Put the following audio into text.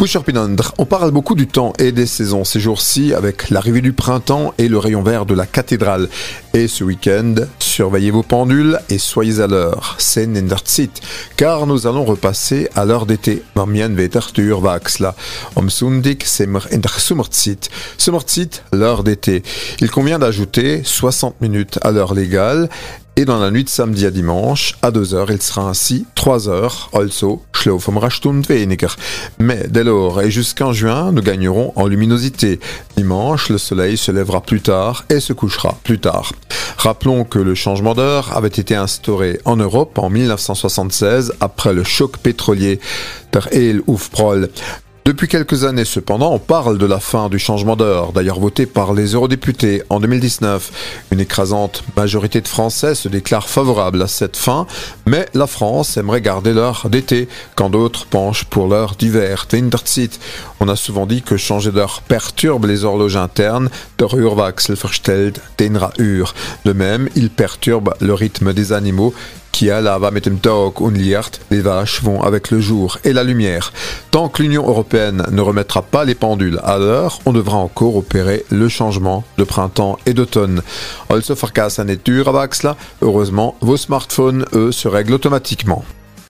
Pinondre, on parle beaucoup du temps et des saisons ces jours-ci avec l'arrivée du printemps et le rayon vert de la cathédrale. Et ce week-end, surveillez vos pendules et soyez à l'heure. C'est Nendertzit, car nous allons repasser à l'heure d'été. L'heure d'été. Il convient d'ajouter 60 minutes à l'heure légale et dans la nuit de samedi à dimanche, à 2 heures, il sera ainsi 3 heures, also Schlafumrastund weniger. Mais dès lors et jusqu'en juin, nous gagnerons en luminosité. Dimanche, le soleil se lèvera plus tard et se couchera plus tard. Rappelons que le changement d'heure avait été instauré en Europe en 1976 après le choc pétrolier der El Ufprol. Depuis quelques années cependant, on parle de la fin du changement d'heure, d'ailleurs voté par les eurodéputés en 2019. Une écrasante majorité de Français se déclare favorable à cette fin, mais la France aimerait garder l'heure d'été, quand d'autres penchent pour l'heure d'hiver. On a souvent dit que changer d'heure perturbe les horloges internes, der De même, il perturbe le rythme des animaux les vaches vont avec le jour et la lumière. Tant que l'Union européenne ne remettra pas les pendules à l'heure, on devra encore opérer le changement de printemps et d'automne. Heureusement, vos smartphones, eux, se règlent automatiquement.